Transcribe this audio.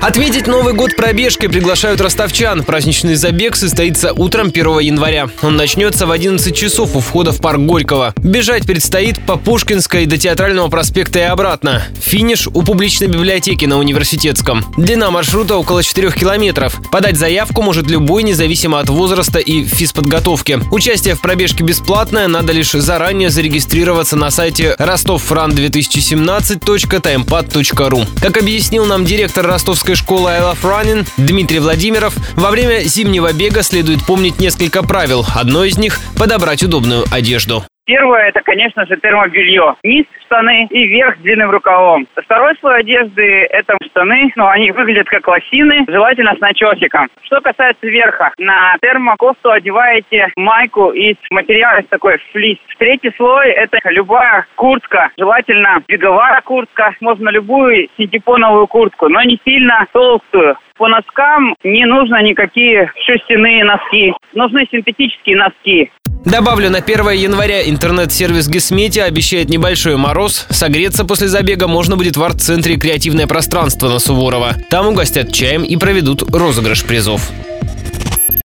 Отметить Новый год пробежкой приглашают ростовчан. Праздничный забег состоится утром 1 января. Он начнется в 11 часов у входа в парк Горького. Бежать предстоит по Пушкинской до Театрального проспекта и обратно. Финиш у публичной библиотеки на Университетском. Длина маршрута около 4 километров. Подать заявку может любой, независимо от возраста и физподготовки. Участие в пробежке бесплатное, надо лишь заранее зарегистрироваться на сайте rostofran2017.timepad.ru. Как объяснил нам директор ростовской русской школы I Love Running Дмитрий Владимиров, во время зимнего бега следует помнить несколько правил. Одно из них – подобрать удобную одежду. Первое – это, конечно же, термобелье. Низ штаны и верх с длинным рукавом. Второй слой одежды – это штаны, но они выглядят как лосины, желательно с начесиком. Что касается верха, на термокофту одеваете майку из материала такой флис. Третий слой – это любая куртка, желательно беговая куртка, можно любую синтепоновую куртку, но не сильно толстую. По носкам не нужно никакие шерстяные носки, нужны синтетические носки. Добавлю, на 1 января интернет-сервис Гесмети обещает небольшой мороз. Согреться после забега можно будет в арт-центре «Креативное пространство» на Суворова. Там угостят чаем и проведут розыгрыш призов.